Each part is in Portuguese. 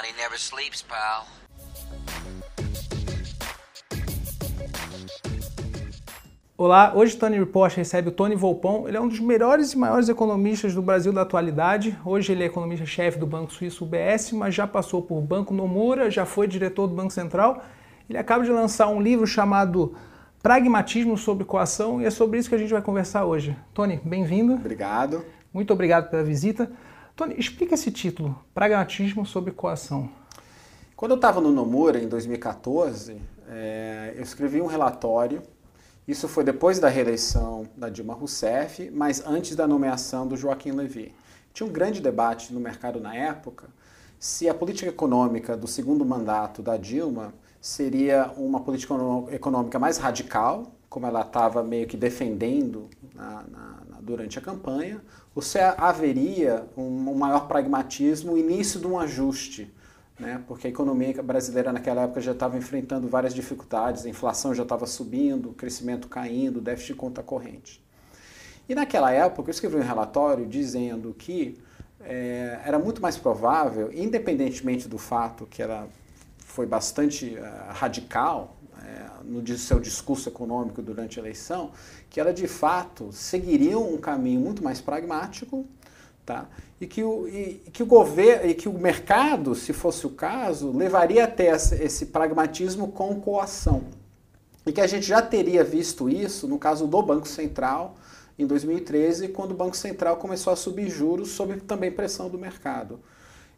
Money never sleeps, pal. Olá, hoje o Tony Report recebe o Tony Volpon. Ele é um dos melhores e maiores economistas do Brasil da atualidade. Hoje ele é economista-chefe do Banco Suíço UBS, mas já passou por Banco Nomura, já foi diretor do Banco Central. Ele acaba de lançar um livro chamado Pragmatismo sobre Coação e é sobre isso que a gente vai conversar hoje. Tony, bem-vindo. Obrigado. Muito obrigado pela visita. Tony, explica esse título, Pragmatismo sobre Coação. Quando eu estava no Nomura, em 2014, é, eu escrevi um relatório isso foi depois da reeleição da Dilma Rousseff, mas antes da nomeação do Joaquim Levy. Tinha um grande debate no mercado na época se a política econômica do segundo mandato da Dilma seria uma política econômica mais radical, como ela estava meio que defendendo na, na, durante a campanha, se haveria um, maior pragmatismo, o início de um ajuste né? porque a economia brasileira naquela época já estava enfrentando várias dificuldades, a inflação já estava subindo, o crescimento caindo, déficit de conta corrente. E naquela época eu escrevi um relatório dizendo que é, era muito mais provável, independentemente do fato que ela foi bastante uh, radical no seu discurso econômico durante a eleição, que ela de fato seguiria um caminho muito mais pragmático Tá? E, que o, e, que o governo e que o mercado, se fosse o caso, levaria até esse pragmatismo com coação. E que a gente já teria visto isso no caso do Banco Central em 2013, quando o Banco Central começou a subir juros sob também pressão do mercado.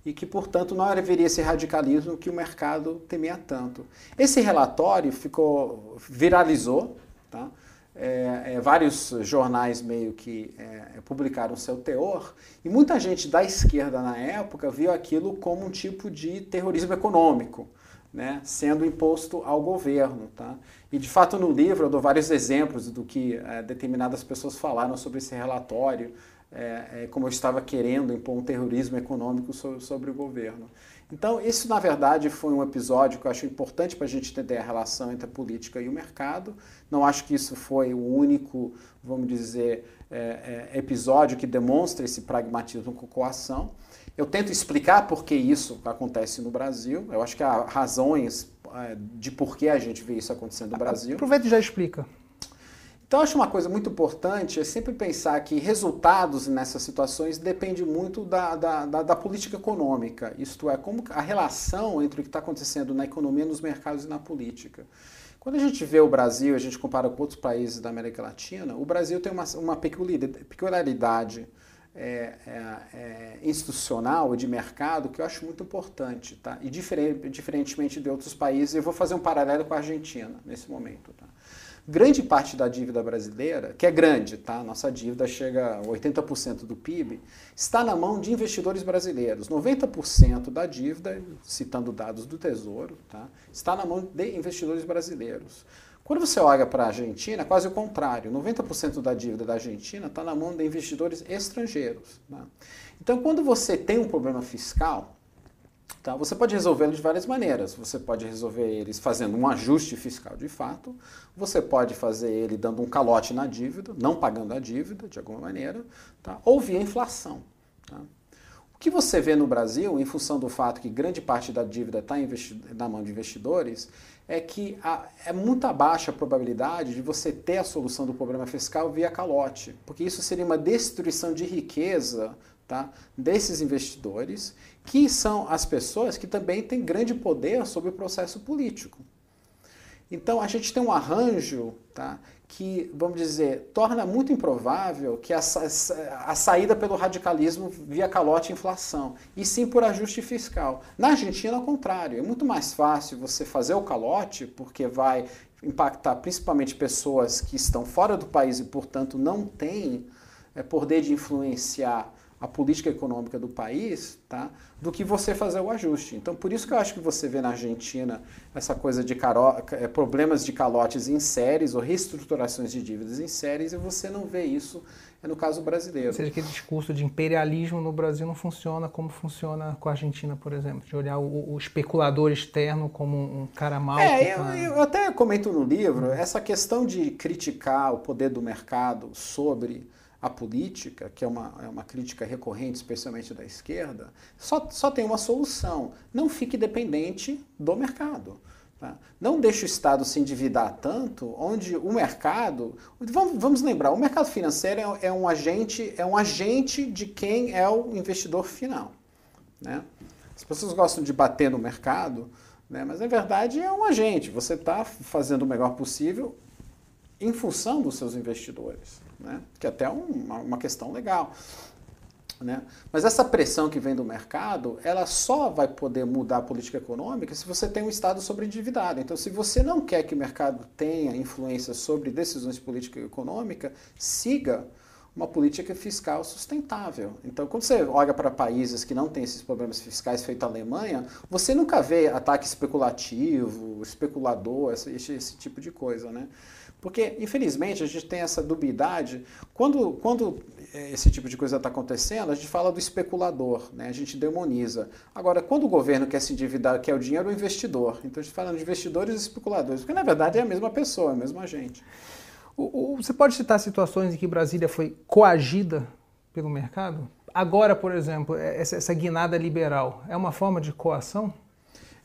E que, portanto, não haveria esse radicalismo que o mercado temia tanto. Esse relatório ficou viralizou, tá? É, é, vários jornais meio que é, publicaram seu teor, e muita gente da esquerda na época viu aquilo como um tipo de terrorismo econômico, né, sendo imposto ao governo. Tá? E de fato no livro eu dou vários exemplos do que é, determinadas pessoas falaram sobre esse relatório, é, é, como eu estava querendo impor um terrorismo econômico sobre, sobre o governo. Então, isso na verdade foi um episódio que eu acho importante para a gente entender a relação entre a política e o mercado. Não acho que isso foi o único, vamos dizer, é, é, episódio que demonstra esse pragmatismo com coação. Eu tento explicar por que isso acontece no Brasil. Eu acho que há razões é, de por que a gente vê isso acontecendo no Brasil. Aproveita e já explica. Então, acho uma coisa muito importante é sempre pensar que resultados nessas situações depende muito da, da, da, da política econômica, isto é, como a relação entre o que está acontecendo na economia, nos mercados e na política. Quando a gente vê o Brasil, a gente compara com outros países da América Latina, o Brasil tem uma, uma peculiaridade é, é, é, institucional de mercado que eu acho muito importante, tá? E diferente, diferentemente de outros países, eu vou fazer um paralelo com a Argentina nesse momento? Grande parte da dívida brasileira, que é grande, tá? Nossa dívida chega a 80% do PIB, está na mão de investidores brasileiros. 90% da dívida, citando dados do Tesouro, tá? Está na mão de investidores brasileiros. Quando você olha para a Argentina, é quase o contrário. 90% da dívida da Argentina está na mão de investidores estrangeiros. Tá? Então, quando você tem um problema fiscal, Tá? Você pode resolvê-lo de várias maneiras. Você pode resolver eles fazendo um ajuste fiscal de fato, você pode fazer ele dando um calote na dívida, não pagando a dívida de alguma maneira, tá? ou via inflação. Tá? O que você vê no Brasil, em função do fato que grande parte da dívida está na mão de investidores, é que a, é muito baixa a probabilidade de você ter a solução do problema fiscal via calote, porque isso seria uma destruição de riqueza tá, desses investidores, que são as pessoas que também têm grande poder sobre o processo político. Então a gente tem um arranjo tá, que, vamos dizer, torna muito improvável que a, a, saída pelo radicalismo via calote e inflação, e sim por ajuste fiscal. Na Argentina, ao contrário, é muito mais fácil você fazer o calote, porque vai impactar principalmente pessoas que estão fora do país e, portanto, não têm é, poder de influenciar a política econômica do país, tá? do que você fazer o ajuste. Então, por isso que eu acho que você vê na Argentina essa coisa de caro... É, problemas de calotes em séries ou reestruturações de dívidas em séries, e você não vê isso é no caso brasileiro. Ou seja, aquele discurso de imperialismo no Brasil não funciona como funciona com a Argentina, por exemplo, de olhar o, o especulador externo como um cara mau. É, eu, eu até comento no livro essa questão de criticar o poder do mercado sobre a política, que é uma, é uma crítica recorrente, especialmente da esquerda, só, só tem uma solução: não fique dependente do mercado. Tá? Não deixe o Estado se endividar tanto, onde o mercado. Vamos, lembrar, o mercado financeiro é, é, um agente, é um agente de quem é o investidor final. Né? As pessoas gostam de bater no mercado, né? mas na verdade é um agente. Você está fazendo o melhor possível em função dos seus investidores, né? que até é uma, uma questão legal. Né? Mas essa pressão que vem do mercado, ela só vai poder mudar a política econômica se você tem um Estado sobreendividado. Então, se você não quer que o mercado tenha influência sobre decisões de política econômica, siga uma política fiscal sustentável. Então, quando você olha para países que não têm esses problemas fiscais, feito a Alemanha, você nunca vê ataque especulativo, especulador, esse, esse tipo de coisa, né? Porque, infelizmente, a gente tem essa dubiedade. Quando, quando é, esse tipo de coisa está acontecendo, a gente fala do especulador, né? a gente demoniza. Agora, quando o governo quer se endividar, quer o dinheiro, é o investidor. Então, a gente fala de investidores e especuladores, porque, na verdade, é a mesma pessoa, é o mesmo agente. O, o, você pode citar situações em que Brasília foi coagida pelo mercado? Agora, por exemplo, é, essa, essa guinada liberal é uma forma de coação?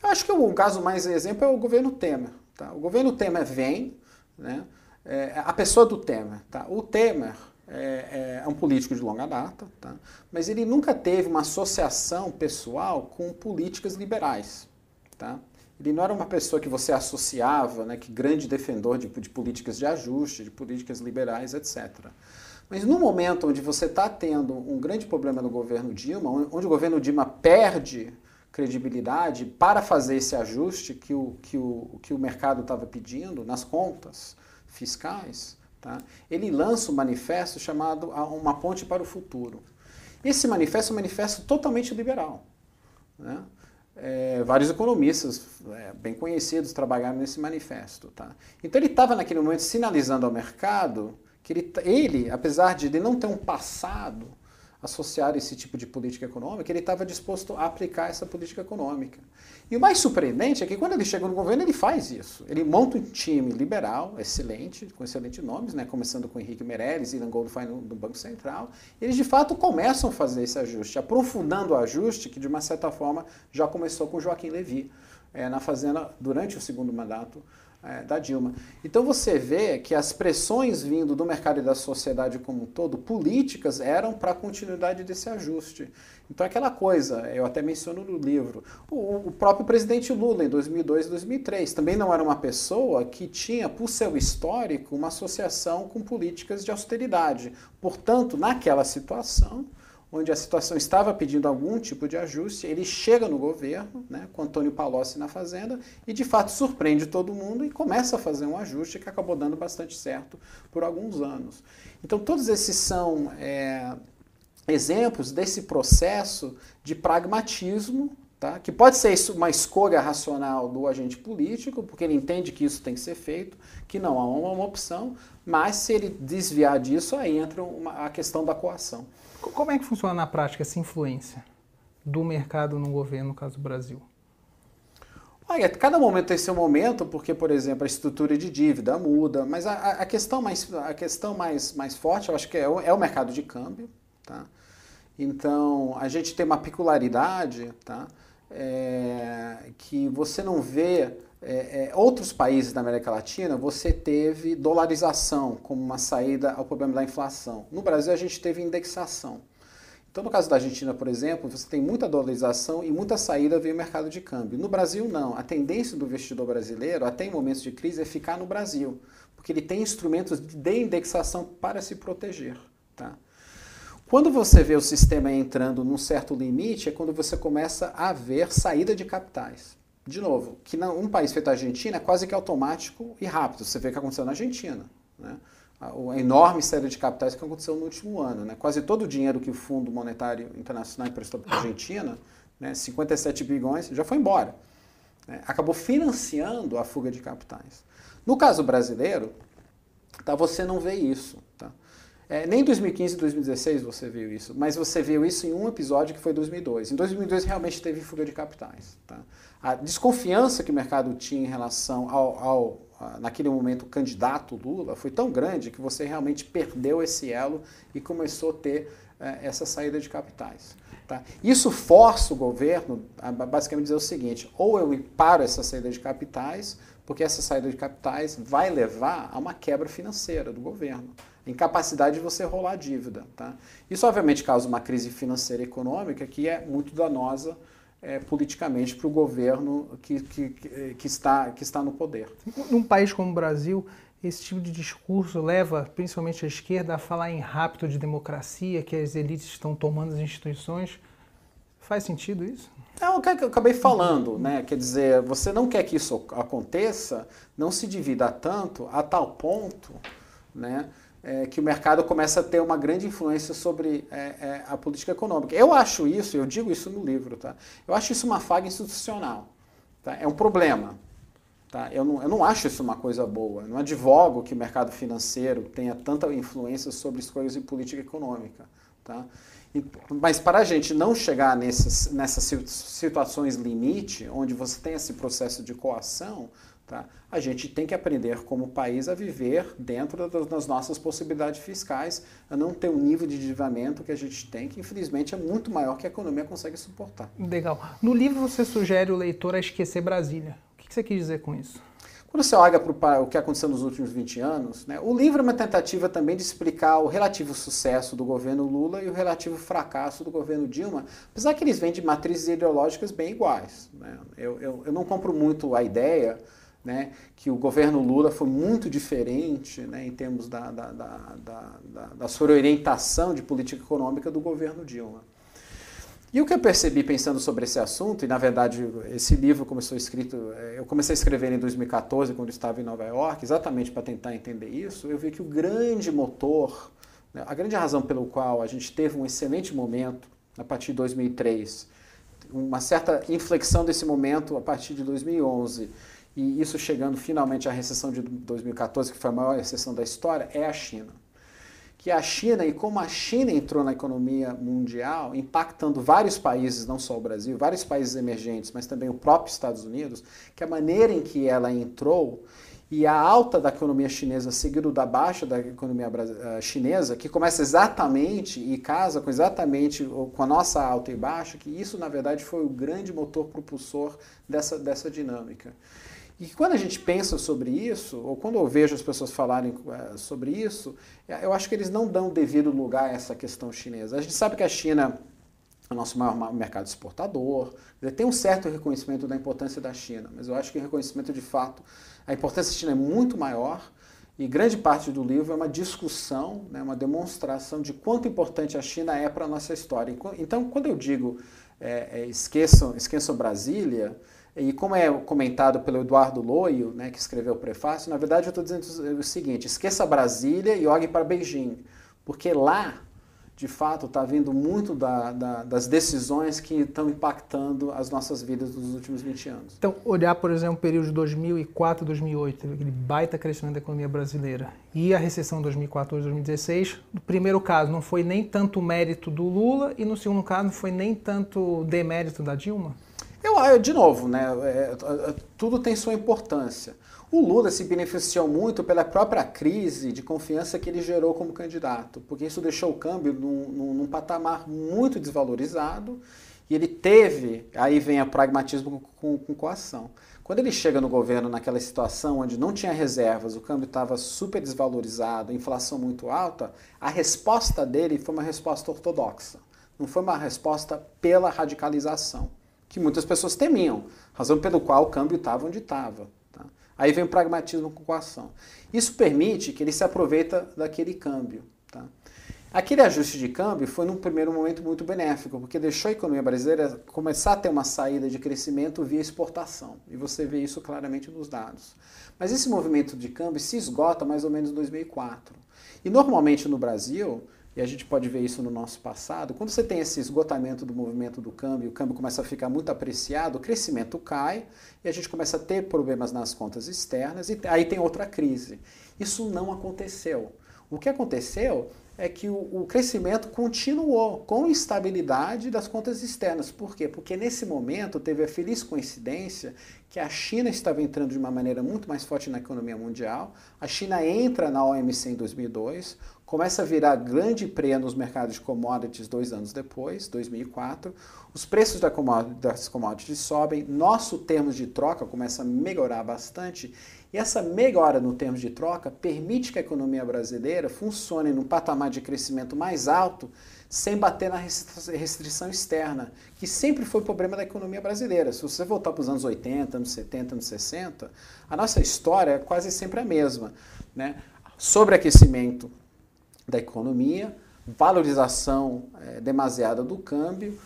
Eu acho que o caso mais exemplo é o governo Temer. Tá? O governo Temer vem né? É, a pessoa do Temer. Tá? O Temer é, é, um político de longa data, tá? mas ele nunca teve uma associação pessoal com políticas liberais. Tá? Ele não era uma pessoa que você associava, né, que grande defensor de, de políticas de ajuste, de políticas liberais, etc. Mas no momento onde você está tendo um grande problema no governo Dilma, onde o governo Dilma perde credibilidade para fazer esse ajuste que o, que o, que o mercado estava pedindo nas contas fiscais, tá? ele lança um manifesto chamado Uma Ponte para o Futuro. Esse manifesto é um manifesto totalmente liberal. Né? É, vários economistas é, bem conhecidos trabalharam nesse manifesto. Tá? Então ele estava naquele momento sinalizando ao mercado que ele, ele apesar de ele não ter um passado associar esse tipo de política econômica, ele estava disposto a aplicar essa política econômica. E o mais surpreendente é que quando ele chega no governo, ele faz isso. Ele monta um time liberal, excelente, com excelentes nomes, né? começando com Henrique Meirelles e no, no Banco Central. Eles de fato começam a fazer esse ajuste, aprofundando o ajuste que de uma certa forma já começou com Joaquim Levy é, na Fazenda durante o segundo mandato é, da Dilma. Então você vê que as pressões vindo do mercado e da sociedade como um todo, políticas, eram para a continuidade desse ajuste. Então aquela coisa, eu até menciono no livro, o, o próprio presidente Lula em 2002 e 2003 também não era uma pessoa que tinha, por seu histórico, uma associação com políticas de austeridade. Portanto, naquela situação, onde a situação estava pedindo algum tipo de ajuste, ele chega no governo, né, com Antônio Palocci na Fazenda, e de fato surpreende todo mundo e começa a fazer um ajuste que acabou dando bastante certo por alguns anos. Então, todos esses são é, exemplos desse processo de pragmatismo, tá, que pode ser uma escolha racional do agente político, porque ele entende que isso tem que ser feito, que não há uma, uma opção, mas se ele desviar disso, aí entra uma, a questão da coação. Como é que funciona na prática essa influência do mercado no governo, no caso do Brasil? Olha, cada momento tem seu momento, porque, por exemplo, a estrutura de dívida muda, mas a, a questão, mais, a questão mais, mais forte, eu acho que é o, é o mercado de câmbio. Tá? Então, a gente tem uma peculiaridade tá? É, que você não vê é, é, outros países da América Latina, você teve dolarização como uma saída ao problema da inflação. No Brasil, a gente teve indexação. Então, no caso da Argentina, por exemplo, você tem muita dolarização e muita saída via mercado de câmbio. No Brasil, não. A tendência do investidor brasileiro, até em momentos de crise, é ficar no Brasil, porque ele tem instrumentos de indexação para se proteger. Tá? Quando você vê o sistema entrando num certo limite, é quando você começa a ver saída de capitais de novo, que um país feito a Argentina é quase que automático e rápido. Você vê o que aconteceu na Argentina. Né? A, a enorme série de capitais que aconteceu no último ano. Né? Quase todo o dinheiro que o Fundo Monetário Internacional emprestou para a Argentina, né, 57 bilhões, já foi embora. Né? Acabou financiando a fuga de capitais. No caso brasileiro, tá, você não vê isso. Tá? É, nem em 2015 e 2016 você viu isso, mas você viu isso em um episódio que foi 2002. Em 2002 realmente teve fuga de capitais. Tá? A desconfiança que o mercado tinha em relação ao, ao naquele momento, candidato Lula foi tão grande que você realmente perdeu esse elo e começou a ter é, essa saída de capitais. Tá? Isso força o governo a basicamente dizer o seguinte: ou eu paro essa saída de capitais, porque essa saída de capitais vai levar a uma quebra financeira do governo, incapacidade de você rolar a dívida. Tá? Isso, obviamente, causa uma crise financeira e econômica que é muito danosa é, politicamente para o governo que, que, que, está, que está no poder. Num país como o Brasil, esse tipo de discurso leva principalmente a esquerda a falar em rapto de democracia, que as elites estão tomando as instituições. Faz sentido isso? É o que eu acabei falando, né? Quer dizer, você não quer que isso aconteça, não se divida tanto a tal ponto, né? É, que o mercado começa a ter uma grande influência sobre é, é, a política econômica. Eu acho isso, eu digo isso no livro, tá? Eu acho isso uma falha institucional. Tá? É um problema. Tá? Eu, não, eu não acho isso uma coisa boa. Eu não advogo que o mercado financeiro tenha tanta influência sobre escolhas de política econômica. Tá? Mas para a gente não chegar nessas, nessas situações limite, onde você tem esse processo de coação, tá? a gente tem que aprender como país a viver dentro das nossas possibilidades fiscais, a não ter um nível de endividamento que a gente tem, que infelizmente é muito maior que a economia consegue suportar. Legal. No livro você sugere o leitor a esquecer Brasília. O que você quis dizer com isso? Quando você olha para o que aconteceu nos últimos 20 anos, né, o livro é uma tentativa também de explicar o relativo sucesso do governo Lula e o relativo fracasso do governo Dilma, apesar que eles vêm de matrizes ideológicas bem iguais. Né? Eu, eu, eu não compro muito a ideia né, que o governo Lula foi muito diferente né, em termos da, da, da, da, da sua orientação de política econômica do governo Dilma. E o que eu percebi pensando sobre esse assunto, e na verdade esse livro começou escrito, eh, eu comecei a escrever em 2014, quando estava em Nova York, exatamente para tentar entender isso, eu vi que o grande motor, né, a grande razão pelo qual a gente teve um excelente momento a partir de 2003, uma certa inflexão desse momento a partir de 2011, e isso chegando finalmente à recessão de 2014, que foi a maior recessão da história, é a China que a China e como a China entrou na economia mundial, impactando vários países, não só o Brasil, vários países emergentes, mas também o próprio Estados Unidos, que a maneira em que ela entrou e a alta da economia chinesa seguido da baixa da economia eh, chinesa, que começa exatamente e casa com exatamente com a nossa alta e baixa, que isso na verdade foi o grande motor propulsor dessa, dessa dinâmica. E quando a gente pensa sobre isso, ou quando eu vejo as pessoas falarem uh, sobre isso, é, eu acho que eles não dão devido lugar a essa questão chinesa. A gente sabe que a China é o nosso maior mercado exportador, tem um certo reconhecimento da importância da China, mas eu acho que o reconhecimento de fato, a importância da China é muito maior, e grande parte do livro é uma discussão, né, uma demonstração de quanto importante a China é para a nossa história. Então, quando eu digo é, é, esqueçam, esqueçam Brasília, e como é comentado pelo Eduardo Loio, né, que escreveu o prefácio, na verdade eu estou dizendo o seguinte: esqueça Brasília e olhe para Beijing, porque lá, de fato, está vindo muito da, da, das decisões que estão impactando as nossas vidas nos últimos 20 anos. Então, olhar, por exemplo, o período de 2004 2008, teve aquele baita crescimento da economia brasileira, e a recessão de 2014 2016, no primeiro caso não foi nem tanto mérito do Lula, e no segundo caso não foi nem tanto demérito da Dilma? Eu, de novo, né, é, é, tudo tem sua importância. O Lula se beneficiou muito pela própria crise de confiança que ele gerou como candidato, porque isso deixou o câmbio num, num, num patamar muito desvalorizado e ele teve, aí vem o pragmatismo com, com coação. Quando ele chega no governo naquela situação onde não tinha reservas, o câmbio estava super desvalorizado, inflação muito alta, a resposta dele foi uma resposta ortodoxa. Não foi uma resposta pela radicalização que muitas pessoas temiam, razão pelo qual o câmbio estava onde estava. Tá? Aí vem o pragmatismo com coação. Isso permite que ele se aproveita daquele câmbio. Tá? Aquele ajuste de câmbio foi, num primeiro momento, muito benéfico, porque deixou a economia brasileira começar a ter uma saída de crescimento via exportação. E você vê isso claramente nos dados. Mas esse movimento de câmbio se esgota mais ou menos em 2004. E normalmente no Brasil, e a gente pode ver isso no nosso passado, quando você tem esse esgotamento do movimento do câmbio, o câmbio começa a ficar muito apreciado, o crescimento cai e a gente começa a ter problemas nas contas externas e aí tem outra crise. Isso não aconteceu. O que aconteceu é que o, o, crescimento continuou com instabilidade das contas externas. Por quê? Porque nesse momento teve a feliz coincidência que a China estava entrando de uma maneira muito mais forte na economia mundial. A China entra na OMC em 2002, começa a virar grande preia nos mercados de commodities dois anos depois, 2004. Os preços das commodities sobem, nosso termos de troca começa a melhorar bastante e essa melhora no termos de troca permite que a economia brasileira funcione num patamar de crescimento mais alto sem bater na restrição externa, que sempre foi o problema da economia brasileira. Se você voltar para os anos 80, anos 70, anos 60, a nossa história é quase sempre a mesma. Né? Sobreaquecimento da economia, valorização é, demasiada do câmbio,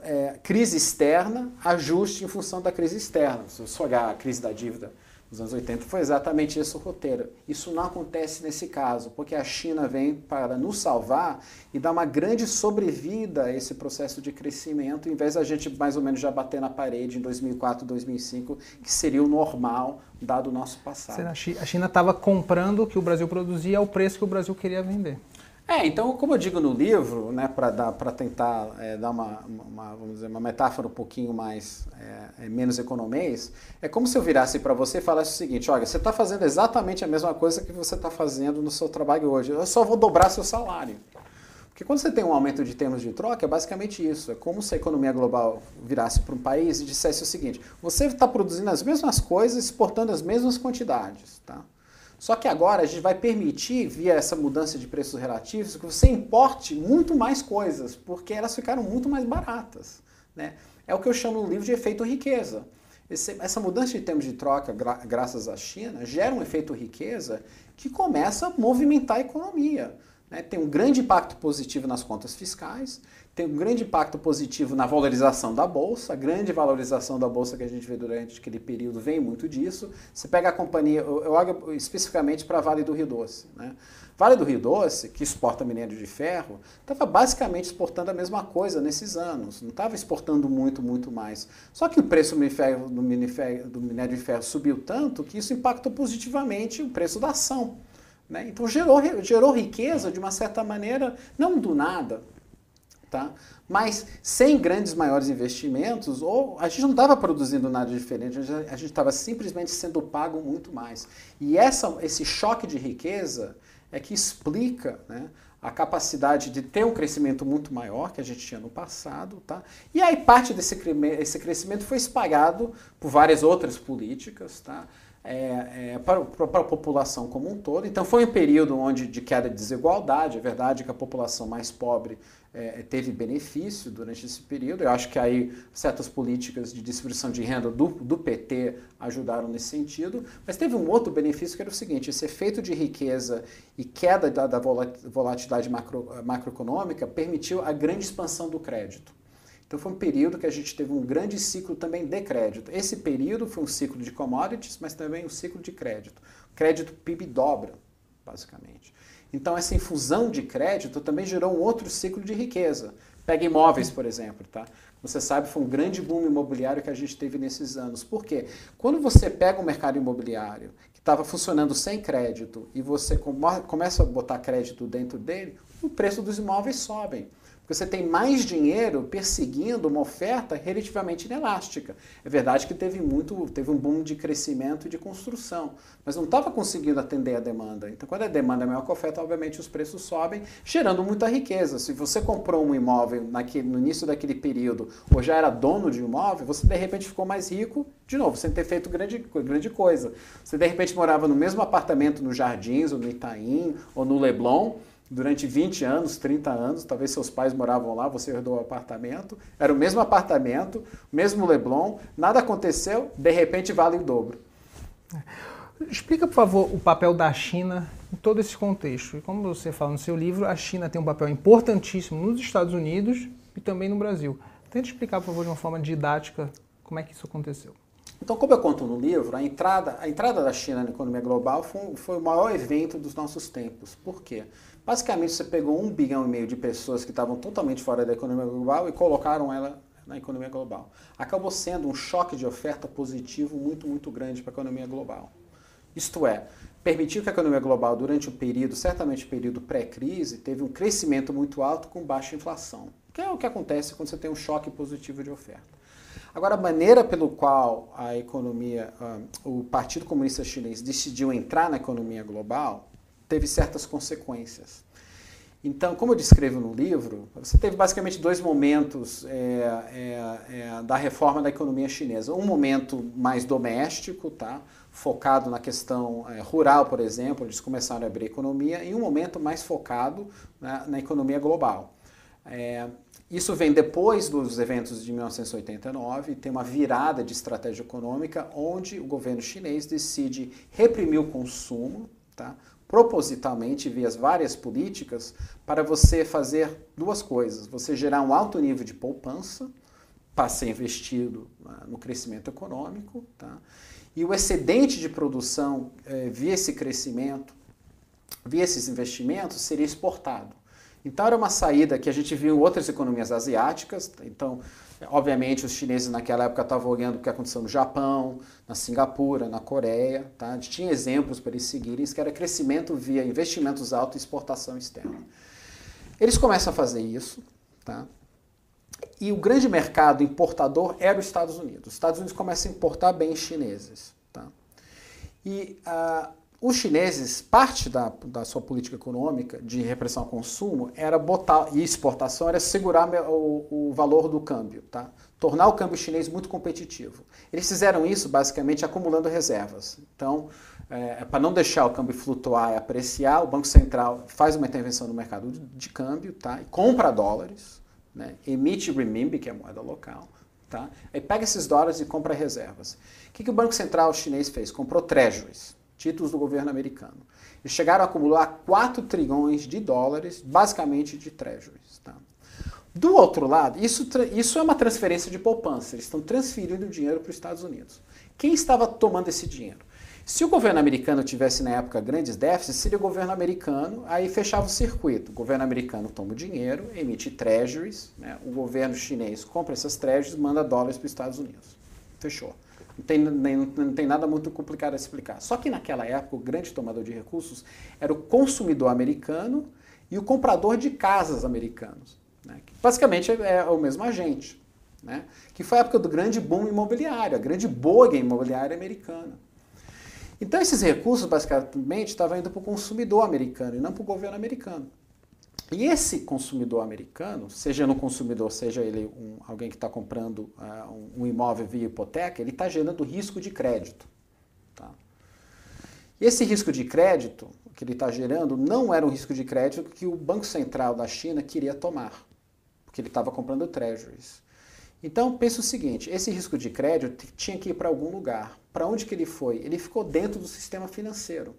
é, crise externa, ajuste em função da crise externa. Se você olhar a crise da dívida nos anos 80, foi exatamente esse o roteiro. Isso não acontece nesse caso, porque a China vem para nos salvar e dar uma grande sobrevida a esse processo de crescimento, em vez da gente mais ou menos já bater na parede em 2004, 2005, que seria o normal, dado o nosso passado. A China estava comprando o que o Brasil produzia ao preço que o Brasil queria vender. É, então, como eu digo no livro, né, para tentar é, dar uma, uma, vamos dizer, uma metáfora um pouquinho mais, é, é menos economês, é como se eu virasse para você e falasse o seguinte, olha, você está fazendo exatamente a mesma coisa que você está fazendo no seu trabalho hoje, eu só vou dobrar seu salário. Porque quando você tem um aumento de termos de troca, é basicamente isso. É como se a economia global virasse para um país e dissesse o seguinte, você está produzindo as mesmas coisas, exportando as mesmas quantidades, tá? Só que agora a gente vai permitir, via essa mudança de preços relativos, que você importe muito mais coisas, porque elas ficaram muito mais baratas. Né? É o que eu chamo no livro de efeito riqueza. Esse, essa mudança de termos de troca, gra, graças à China, gera um efeito riqueza que começa a movimentar a economia. Né? Tem um grande impacto positivo nas contas fiscais, tem um grande impacto positivo na valorização da bolsa. A grande valorização da bolsa que a gente vê durante aquele período vem muito disso. Você pega a companhia, eu olho especificamente para a Vale do Rio Doce. Né? Vale do Rio Doce, que exporta minério de ferro, estava basicamente exportando a mesma coisa nesses anos. Não estava exportando muito, muito mais. Só que o preço do minério, do minério de ferro subiu tanto que isso impactou positivamente o preço da ação. Né? Então gerou, gerou riqueza de uma certa maneira, não do nada, Tá? Mas sem grandes maiores investimentos, ou a gente não estava produzindo nada diferente, a gente estava simplesmente sendo pago muito mais. E essa, esse choque de riqueza é que explica né, a capacidade de ter um crescimento muito maior que a gente tinha no passado. Tá? E aí parte desse esse crescimento foi espalhado por várias outras políticas. Tá? É, é, para, para, a população como um todo. Então foi um período onde de queda de desigualdade. É verdade que a população mais pobre é, teve benefício durante esse período. Eu acho que aí certas políticas de distribuição de renda do, do PT ajudaram nesse sentido. Mas teve um outro benefício que era o seguinte: esse efeito de riqueza e queda da, da volatilidade macro, macroeconômica permitiu a grande expansão do crédito. Então foi um período que a gente teve um grande ciclo também de crédito. Esse período foi um ciclo de commodities, mas também um ciclo de crédito. crédito PIB dobra, basicamente. Então essa infusão de crédito também gerou um outro ciclo de riqueza. Pega imóveis, por exemplo, tá? Você sabe, foi um grande boom imobiliário que a gente teve nesses anos. Por quê? Quando você pega o mercado imobiliário que estava funcionando sem crédito e você começa a botar crédito dentro dele, o preço dos imóveis sobem. Porque você tem mais dinheiro perseguindo uma oferta relativamente inelástica. É verdade que teve muito, teve um boom de crescimento e de construção, mas não estava conseguindo atender a demanda. Então, quando a demanda é maior que a oferta, obviamente os preços sobem, gerando muita riqueza. Se você comprou um imóvel naquele, no início daquele período, ou já era dono de um imóvel, você de repente ficou mais rico, de novo, sem ter feito grande, grande coisa. Você de repente morava no mesmo apartamento no Jardins, ou no Itaim, ou no Leblon, durante 20 anos, 30 anos, talvez seus pais moravam lá, você herdou o apartamento, era o mesmo apartamento, mesmo Leblon, nada aconteceu, de repente vale o dobro. Explica, por favor, o papel da China em todo esse contexto. E como você fala no seu livro, a China tem um papel importantíssimo nos Estados Unidos e também no Brasil. Tenta explicar, por favor, de uma forma didática, como é que isso aconteceu. Então, como eu conto no livro, a entrada, a entrada da China na economia global foi, foi o maior evento dos nossos tempos. Por quê? Basicamente, você pegou um bilhão e meio de pessoas que estavam totalmente fora da economia global e colocaram ela na economia global. Acabou sendo um choque de oferta positivo muito, muito grande para a economia global. Isto é, permitiu que a economia global, durante o período, certamente o período pré-crise, teve um crescimento muito alto com baixa inflação, que é o que acontece quando você tem um choque positivo de oferta. Agora, a maneira pelo qual a economia, uh, o Partido Comunista Chinês decidiu entrar na economia global, teve certas consequências. Então, como eu descrevo no livro, você teve basicamente dois momentos é, é, é, da reforma da economia chinesa. Um momento mais doméstico, tá? focado na questão é, rural, por exemplo, eles começaram a abrir a economia, e um momento mais focado né, na economia global. É, isso vem depois dos eventos de 1989, tem uma virada de estratégia econômica onde o governo chinês decide reprimir o consumo, tá? Propositalmente via as várias políticas, para você fazer duas coisas. Você gerar um alto nível de poupança para ser investido no crescimento econômico, tá? e o excedente de produção eh, via esse crescimento, via esses investimentos, seria exportado. Então era uma saída que a gente viu em outras economias asiáticas. Então, obviamente, os chineses naquela época estavam olhando o que aconteceu no Japão, na Singapura, na Coreia. Tá? A gente tinha exemplos para eles seguirem, que era crescimento via investimentos altos e exportação externa. Eles começam a fazer isso. Tá? E o grande mercado importador era os Estados Unidos. Os Estados Unidos começam a importar bens chineses. Tá? E uh, os chineses, parte da, da sua política econômica de repressão ao consumo era botar, e exportação era segurar o, o valor do câmbio, tá? tornar o câmbio chinês muito competitivo. Eles fizeram isso basicamente acumulando reservas. Então, é, para não deixar o câmbio flutuar e apreciar, o Banco Central faz uma intervenção no mercado de, de câmbio tá? e compra dólares, né? emite renminbi, que é a moeda local, tá? aí pega esses dólares e compra reservas. O que, que o Banco Central chinês fez? Comprou treasuries títulos do governo americano. Eles chegaram a acumular 4 trilhões de dólares, basicamente de treasuries. Tá? Do outro lado, isso, isso é uma transferência de poupança. Eles estão transferindo dinheiro para os Estados Unidos. Quem estava tomando esse dinheiro? Se o governo americano tivesse na época grandes déficits, seria o governo americano, aí fechava o circuito. O governo americano toma o dinheiro, emite treasuries, né? o governo chinês compra essas treasuries e manda dólares para os Estados Unidos. Fechou. Não tem, nem, não tem nada muito complicado a explicar. Só que naquela época, o grande tomador de recursos era o consumidor americano e o comprador de casas americanos. Né? Basicamente é, é o mesmo agente. Né? Que foi a época do grande boom imobiliário, a grande boga imobiliária americana. Então, esses recursos, basicamente, estavam indo para o consumidor americano e não para o governo americano. E esse consumidor americano, seja no consumidor, seja ele um, alguém que está comprando uh, um, imóvel via hipoteca, ele está gerando risco de crédito. Tá? E esse risco de crédito que ele está gerando não era um risco de crédito que o Banco Central da China queria tomar, porque ele estava comprando treasuries. Então, pensa o seguinte, esse risco de crédito tinha que ir para algum lugar. Para onde que ele foi? Ele ficou dentro do sistema financeiro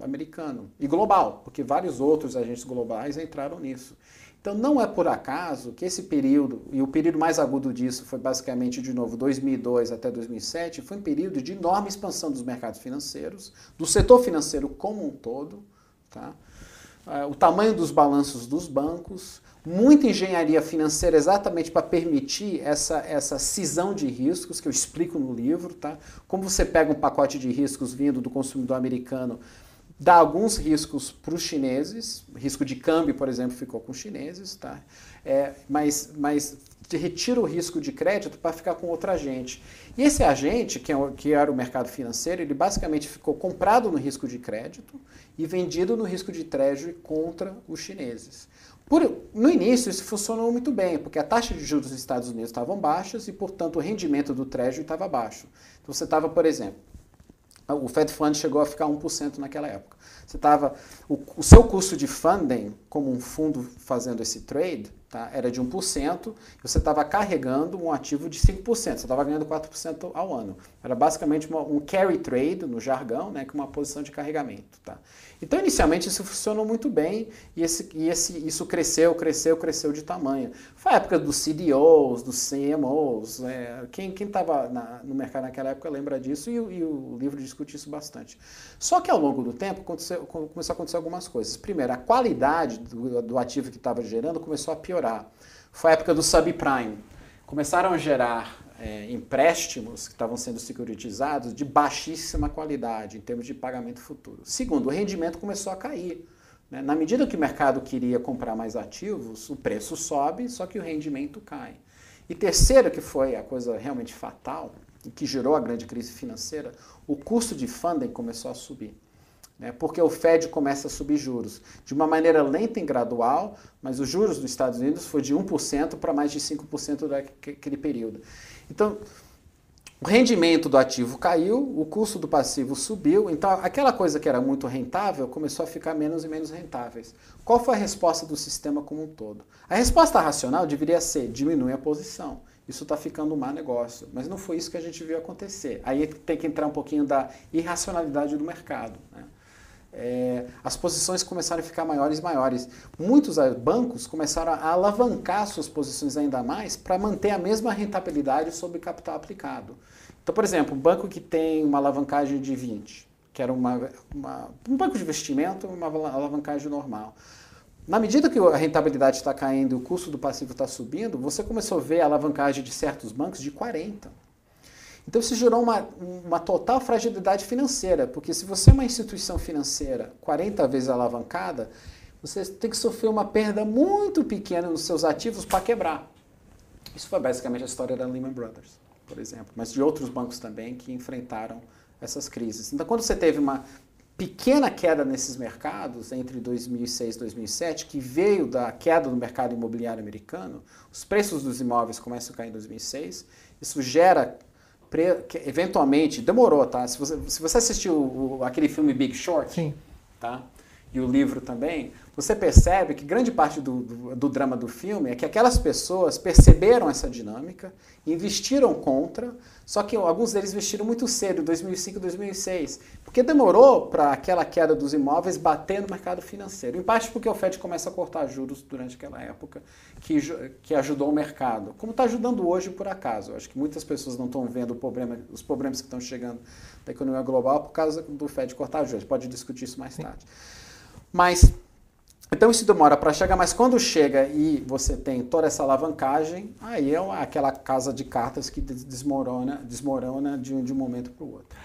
americano e global, porque vários outros agentes globais entraram nisso. Então não é por acaso que esse período, e o período mais agudo disso foi basicamente de novo 2002 até 2007, foi um período de enorme expansão dos mercados financeiros, do setor financeiro como um todo, tá? É, o tamanho dos balanços dos bancos, muita engenharia financeira exatamente para permitir essa, essa cisão de riscos que eu explico no livro, tá? Como você pega um pacote de riscos vindo do consumidor americano dá alguns riscos para os chineses, risco de câmbio, por exemplo, ficou com os chineses, tá? É, mas, mas retira o risco de crédito para ficar com outro agente. E esse agente, que, é, que era o mercado financeiro, ele basicamente ficou comprado no risco de crédito e vendido no risco de treasury contra os chineses. Por, no início isso funcionou muito bem, porque a taxa de juros dos Estados Unidos estavam baixas e, portanto, o rendimento do treasury estava baixo. Então você estava, por exemplo, o Fed Fund chegou a ficar 1% naquela época. Você estava. O, o, seu custo de funding, como um fundo fazendo esse trade, tá, era de 1%, e você estava carregando um ativo de 5%. Você estava ganhando 4% ao ano. Era basicamente uma, um carry trade, no jargão, né, com uma posição de carregamento. Tá? Então, inicialmente, isso funcionou muito bem e, esse, e esse, isso cresceu, cresceu, cresceu de tamanho. Foi a época dos CDOs, dos CMOs. Né? Quem estava no mercado naquela época lembra disso e, e, o livro discute isso bastante. Só que ao longo do tempo aconteceu, começou a acontecer algumas coisas. Primeiro, a qualidade do, do ativo que estava gerando começou a piorar. Foi a época do subprime. Começaram a gerar é, empréstimos que estavam sendo securitizados de baixíssima qualidade em termos de pagamento futuro. Segundo, o rendimento começou a cair. Né? Na medida que o mercado queria comprar mais ativos, o preço sobe, só que o rendimento cai. E terceiro, que foi a coisa realmente fatal, que gerou a grande crise financeira, o custo de funding começou a subir. Né? Porque o Fed começa a subir juros de uma maneira lenta e gradual, mas os juros dos Estados Unidos foi de 1% para mais de 5% daquele período. Então, o rendimento do ativo caiu, o custo do passivo subiu, então aquela coisa que era muito rentável começou a ficar menos e menos rentáveis. Qual foi a resposta do sistema como um todo? A resposta racional deveria ser diminui a posição. Isso está ficando um má negócio, mas não foi isso que a gente viu acontecer. Aí tem que entrar um pouquinho da irracionalidade do mercado. Né? É, as posições começaram a ficar maiores e maiores. Muitos bancos começaram a alavancar suas posições ainda mais para manter a mesma rentabilidade sobre capital aplicado. Então, por exemplo, um banco que tem uma alavancagem de 20, que era uma, uma um banco de investimento, uma alavancagem normal. Na medida que a rentabilidade está caindo e o custo do passivo está subindo, você começou a ver a alavancagem de certos bancos de 40. Então isso gerou uma, uma total fragilidade financeira, porque se você é uma instituição financeira 40 vezes alavancada, você tem que sofrer uma perda muito pequena nos seus ativos para quebrar. Isso foi basicamente a história da Lehman Brothers, por exemplo, mas de outros bancos também que enfrentaram essas crises. Então, quando você teve uma pequena queda nesses mercados entre 2006 e 2007, que veio da queda do mercado imobiliário americano, os preços dos imóveis começam a cair em 2006, isso gera eventualmente, demorou, tá? Se você, se você assistiu o, aquele filme Big Short, Sim. tá? E o livro também, você percebe que grande parte do, do, do, drama do filme é que aquelas pessoas perceberam essa dinâmica, investiram contra, só que alguns deles investiram muito cedo, 2005, 2006, porque demorou para aquela queda dos imóveis bater no mercado financeiro. Em parte porque o Fed começa a cortar juros durante aquela época, que, que ajudou o mercado. Como está ajudando hoje, por acaso. Eu acho que muitas pessoas não estão vendo problema, os problemas que estão chegando da economia global por causa do Fed cortar juros. Pode discutir isso mais tarde. Mas então isso demora para chegar, mas quando chega e você tem toda essa alavancagem, aí é aquela casa de cartas que desmorona, desmorona de um, de um momento para o outro.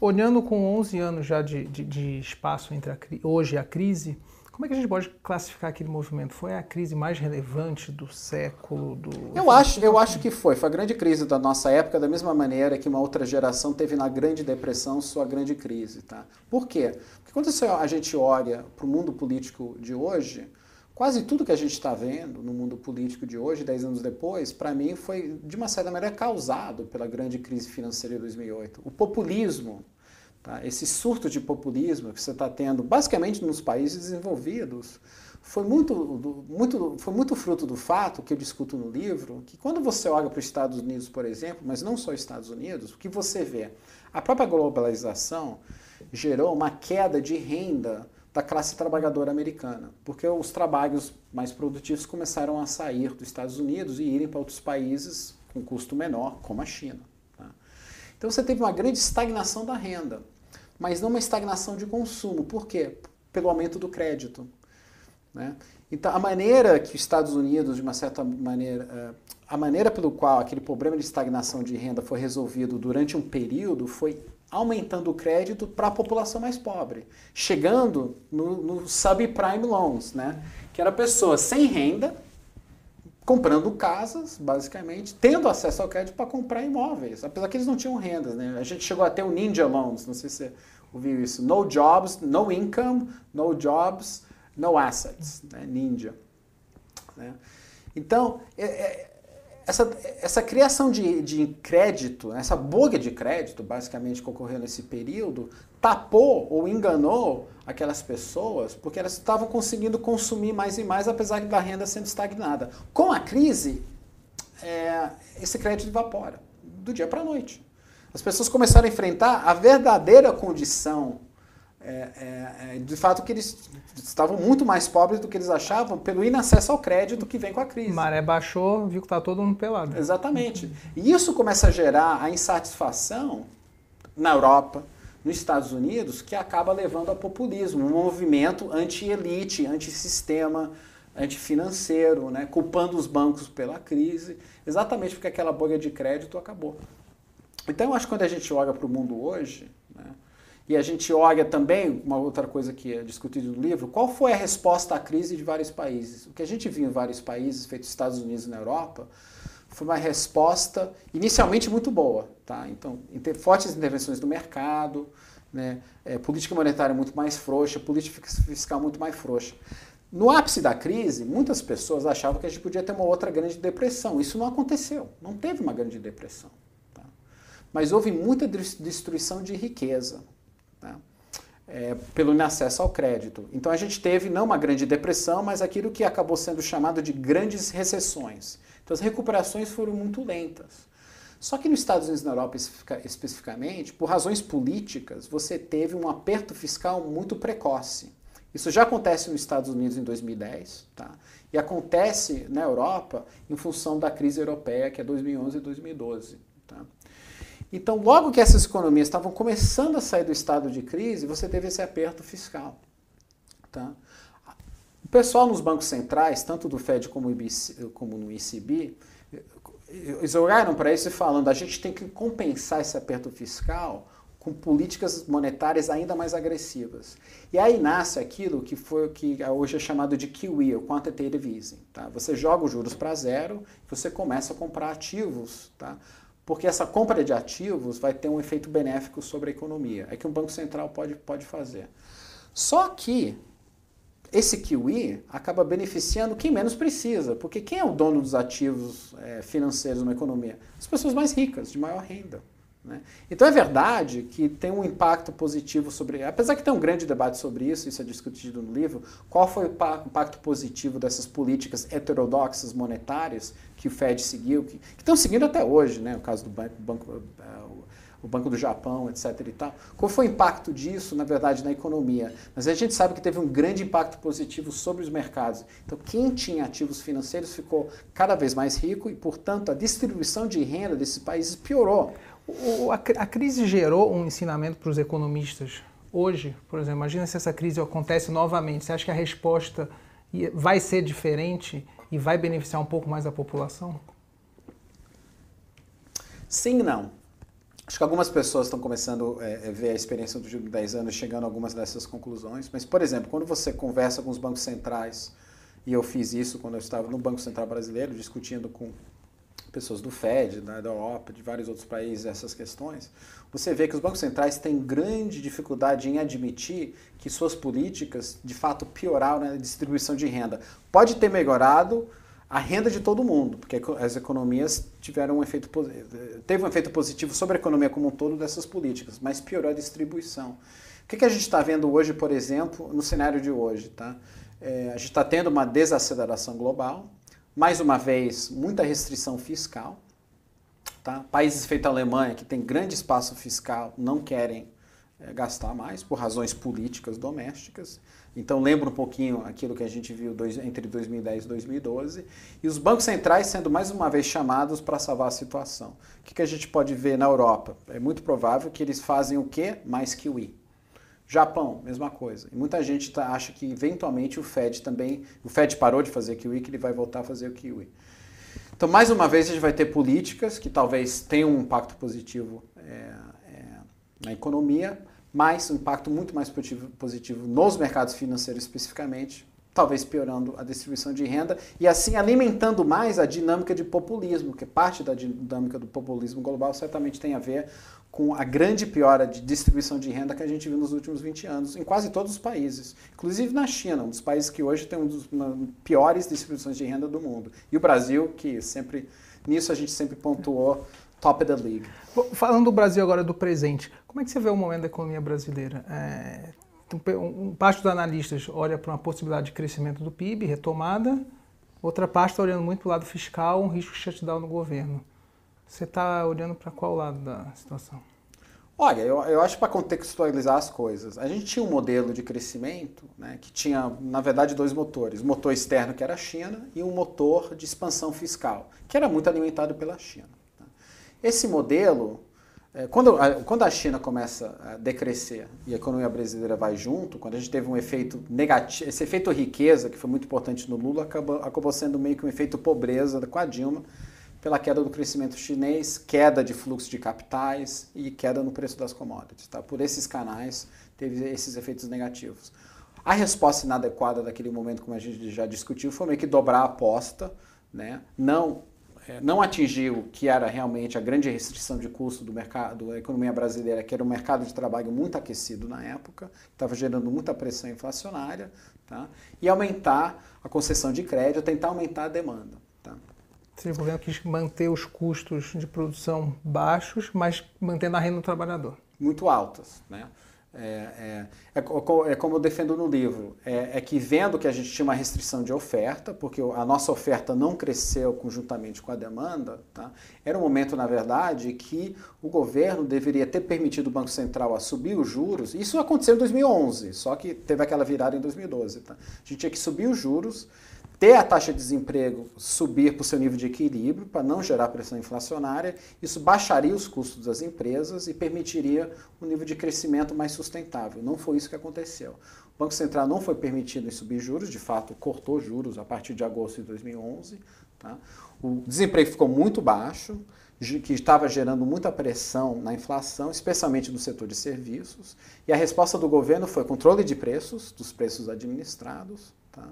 Olhando com 11 anos já de, de, de espaço entre a, hoje a crise, como é que a gente pode classificar aquele movimento? Foi a crise mais relevante do século? Do... Eu, acho, eu acho que foi. Foi a grande crise da nossa época, da mesma maneira que uma outra geração teve na Grande Depressão sua grande crise. Tá? Por quê? Porque quando a gente olha para o mundo político de hoje, quase tudo que a gente está vendo no mundo político de hoje, dez anos depois, para mim foi, de uma certa maneira, causado pela grande crise financeira de 2008. O populismo Tá? Esse surto de populismo que você está tendo, basicamente nos países desenvolvidos, foi muito, muito, foi muito fruto do fato, que eu discuto no livro, que quando você olha para os Estados Unidos, por exemplo, mas não só os Estados Unidos, o que você vê? A própria globalização gerou uma queda de renda da classe trabalhadora americana, porque os trabalhos mais produtivos começaram a sair dos Estados Unidos e irem para outros países com custo menor, como a China. Tá? Então você teve uma grande estagnação da renda mas não uma estagnação de consumo. Por quê? Pelo aumento do crédito. Né? Então, a maneira que os Estados Unidos, de uma certa maneira, eh, a maneira pelo qual aquele problema de estagnação de renda foi resolvido durante um período foi aumentando o crédito para a população mais pobre, chegando no, no subprime loans, né? que era pessoas sem renda, comprando casas, basicamente, tendo acesso ao crédito para comprar imóveis, apesar que eles não tinham rendas. Né? A gente chegou até o Ninja Loans, não sei se você ouviu isso. No jobs, no income, no jobs, no assets. Né? Ninja. Né? Então, é, é, essa, essa criação de, de crédito, essa bolha de crédito, basicamente, que ocorreu nesse período, tapou ou enganou aquelas pessoas porque elas estavam conseguindo consumir mais e mais, apesar da renda sendo estagnada. Com a crise, é, esse crédito evapora do dia para a noite. As pessoas começaram a enfrentar a verdadeira condição é, é, é, de fato que eles estavam muito mais pobres do que eles achavam pelo inacesso ao crédito que vem com a crise. Maré baixou, viu que está todo mundo pelado. Exatamente. E isso começa a gerar a insatisfação na Europa, nos Estados Unidos, que acaba levando ao populismo, um movimento anti-elite, anti-sistema, antifinanceiro, né, culpando os bancos pela crise, exatamente porque aquela bolha de crédito acabou. Então, eu acho que quando a gente olha para o mundo hoje, e a gente olha também, uma outra coisa que é discutida no livro, qual foi a resposta à crise de vários países? O que a gente viu em vários países, feito nos Estados Unidos e na Europa, foi uma resposta inicialmente muito boa. Tá? Então, fortes intervenções do mercado, né, é, política monetária muito mais frouxa, política fiscal muito mais frouxa. No ápice da crise, muitas pessoas achavam que a gente podia ter uma outra grande depressão. Isso não aconteceu. Não teve uma grande depressão. Tá? Mas houve muita destruição de riqueza tá? é, pelo inacesso ao crédito. Então a gente teve não uma grande depressão, mas aquilo que acabou sendo chamado de grandes recessões. Então as recuperações foram muito lentas. Só que nos Estados Unidos e na Europa especificamente, por razões políticas, você teve um aperto fiscal muito precoce. Isso já acontece nos Estados Unidos em 2010, tá? E acontece na Europa em função da crise europeia, que é 2011 e 2012, tá? Então, logo que essas economias estavam começando a sair do estado de crise, você teve esse aperto fiscal, tá? O pessoal nos bancos centrais, tanto do Fed como, IBC, como no ECB, eles olharam para isso e falando, a gente tem que compensar esse aperto fiscal com políticas monetárias ainda mais agressivas. E aí nasce aquilo que foi que hoje é chamado de QE, o Quantitative Easing. Tá? Você joga os juros para zero, você começa a comprar ativos, tá? Porque essa compra de ativos vai ter um efeito benéfico sobre a economia. É que um banco central pode, pode fazer. Só que esse QE acaba beneficiando quem menos precisa, porque quem é o dono dos ativos é, financeiros numa economia? As pessoas mais ricas, de maior renda. Né? Então é verdade que tem um impacto positivo sobre. Apesar que tem um grande debate sobre isso, isso é discutido no livro, qual foi o impacto positivo dessas políticas heterodoxas monetárias que o Fed seguiu, que, estão seguindo até hoje, né? o caso do banco, banco uh, o Banco do Japão, etc. E tal. Qual foi o impacto disso, na verdade, na economia? Mas a gente sabe que teve um grande impacto positivo sobre os mercados. Então, quem tinha ativos financeiros ficou cada vez mais rico e, portanto, a distribuição de renda desses países piorou. O, a, a crise gerou um ensinamento para os economistas. Hoje, por exemplo, imagina se essa crise acontece novamente. Você acha que a resposta vai ser diferente e vai beneficiar um pouco mais a população? Sim não. Acho que algumas pessoas estão começando é, a é, ver a experiência do de 10 anos chegando a algumas dessas conclusões. Mas, por exemplo, quando você conversa com os bancos centrais, e eu fiz isso quando eu estava no Banco Central Brasileiro, discutindo com pessoas do Fed, da, Europa, de vários outros países essas questões, você vê que os bancos centrais têm grande dificuldade em admitir que suas políticas de fato pioraram na distribuição de renda. Pode ter melhorado a renda de todo mundo, porque as economias tiveram um efeito teve um efeito positivo sobre a economia como um todo dessas políticas, mas piorou a distribuição. O que, a gente está vendo hoje, por exemplo, no cenário de hoje? Tá? É, a gente está tendo uma desaceleração global, mais uma vez, muita restrição fiscal. Tá? Países feitos a Alemanha, que tem grande espaço fiscal, não querem é, gastar mais por razões políticas domésticas. Então lembra um pouquinho aquilo que a gente viu dois, entre 2010 e 2012. E os bancos centrais sendo mais uma vez chamados para salvar a situação. O que, que a gente pode ver na Europa? É muito provável que eles fazem o quê? Mais que o I. Japão, mesma coisa. E muita gente tá, acha que eventualmente o Fed também, o Fed parou de fazer QE, que ele vai voltar a fazer o QE. Então, mais uma vez, a gente vai ter políticas que talvez tenham um impacto positivo é, é, na economia, mas um impacto muito mais positivo, positivo nos mercados financeiros especificamente, talvez piorando a distribuição de renda e assim alimentando mais a dinâmica de populismo, que parte da dinâmica do populismo global certamente tem a ver com a grande piora de distribuição de renda que a gente viu nos últimos 20 anos, em quase todos os países, inclusive na China, um dos países que hoje tem um dos piores distribuições de renda do mundo. E o Brasil, que sempre, nisso a gente sempre pontuou top the league. Falando do Brasil agora, do presente, como é que você vê o momento da economia brasileira? É, um, parte dos analistas olha para uma possibilidade de crescimento do PIB, retomada, outra parte está olhando muito para o lado fiscal, um risco de shutdown no governo. Você está olhando para qual lado da situação? Olha, eu, eu acho para contextualizar as coisas. A gente tinha um modelo de crescimento né, que tinha, na verdade, dois motores. Um motor externo, que era a China, e um motor de expansão fiscal, que era muito alimentado pela China. Tá? Esse modelo quando, a, quando a China começa a decrescer e a economia brasileira vai junto, quando a gente teve um efeito negativo, esse efeito riqueza, que foi muito importante no Lula, acabou, acabou sendo meio que um efeito pobreza com a Dilma, pela queda do crescimento chinês, queda de fluxo de capitais e queda no preço das commodities. Tá? Por esses canais, teve esses efeitos negativos. A resposta inadequada daquele momento, como a gente já discutiu, foi meio que dobrar a aposta, né? não, é, não atingir o que era realmente a grande restrição de custo do mercado, da economia brasileira, que era um mercado de trabalho muito aquecido na época, estava gerando muita pressão inflacionária, tá? e aumentar a concessão de crédito, tentar aumentar a demanda. Tá? o governo quis manter os custos de produção baixos, mas mantendo a renda do trabalhador. Muito altas. Né? É, é, é, é, como eu defendo no livro, é, é, que vendo que a gente tinha uma restrição de oferta, porque a nossa oferta não cresceu conjuntamente com a demanda, tá? era um momento, na verdade, que o governo deveria ter permitido o Banco Central a subir os juros. Isso aconteceu em 2011, só que teve aquela virada em 2012. Tá? A gente tinha que subir os juros, ter a taxa de desemprego subir para o seu nível de equilíbrio, para não gerar pressão inflacionária, isso baixaria os custos das empresas e permitiria um nível de crescimento mais sustentável. Não foi isso que aconteceu. O Banco Central não foi permitido em subir juros, de fato, cortou juros a partir de agosto de 2011. Tá? O desemprego ficou muito baixo, que estava gerando muita pressão na inflação, especialmente no setor de serviços. E a resposta do governo foi controle de preços, dos preços administrados. Tá?